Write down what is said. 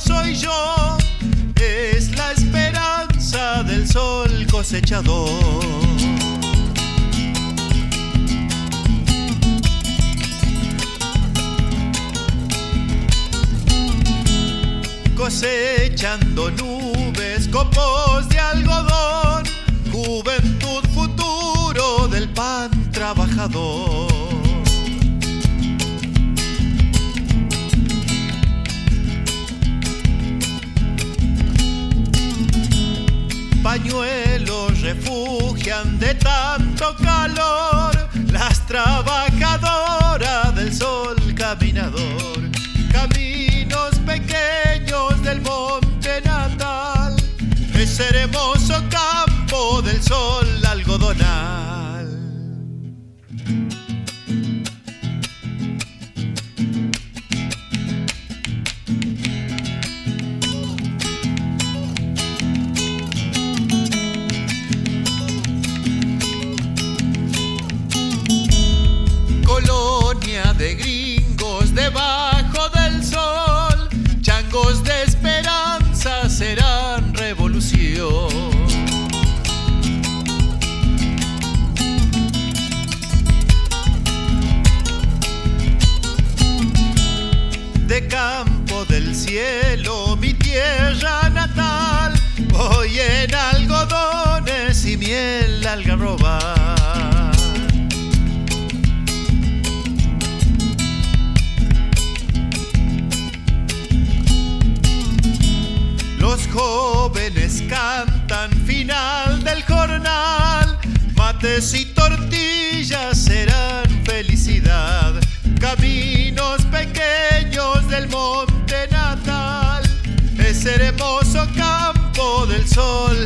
soy yo, es la esperanza del sol cosechador. cosechando nubes, copos de algodón, juventud futuro del pan trabajador. Refugian de tanto calor las trabajadoras del sol caminador. Del cielo, mi tierra natal, voy en algodones y miel algarroba. Los jóvenes cantan final del jornal, mates ese hermoso campo del sol.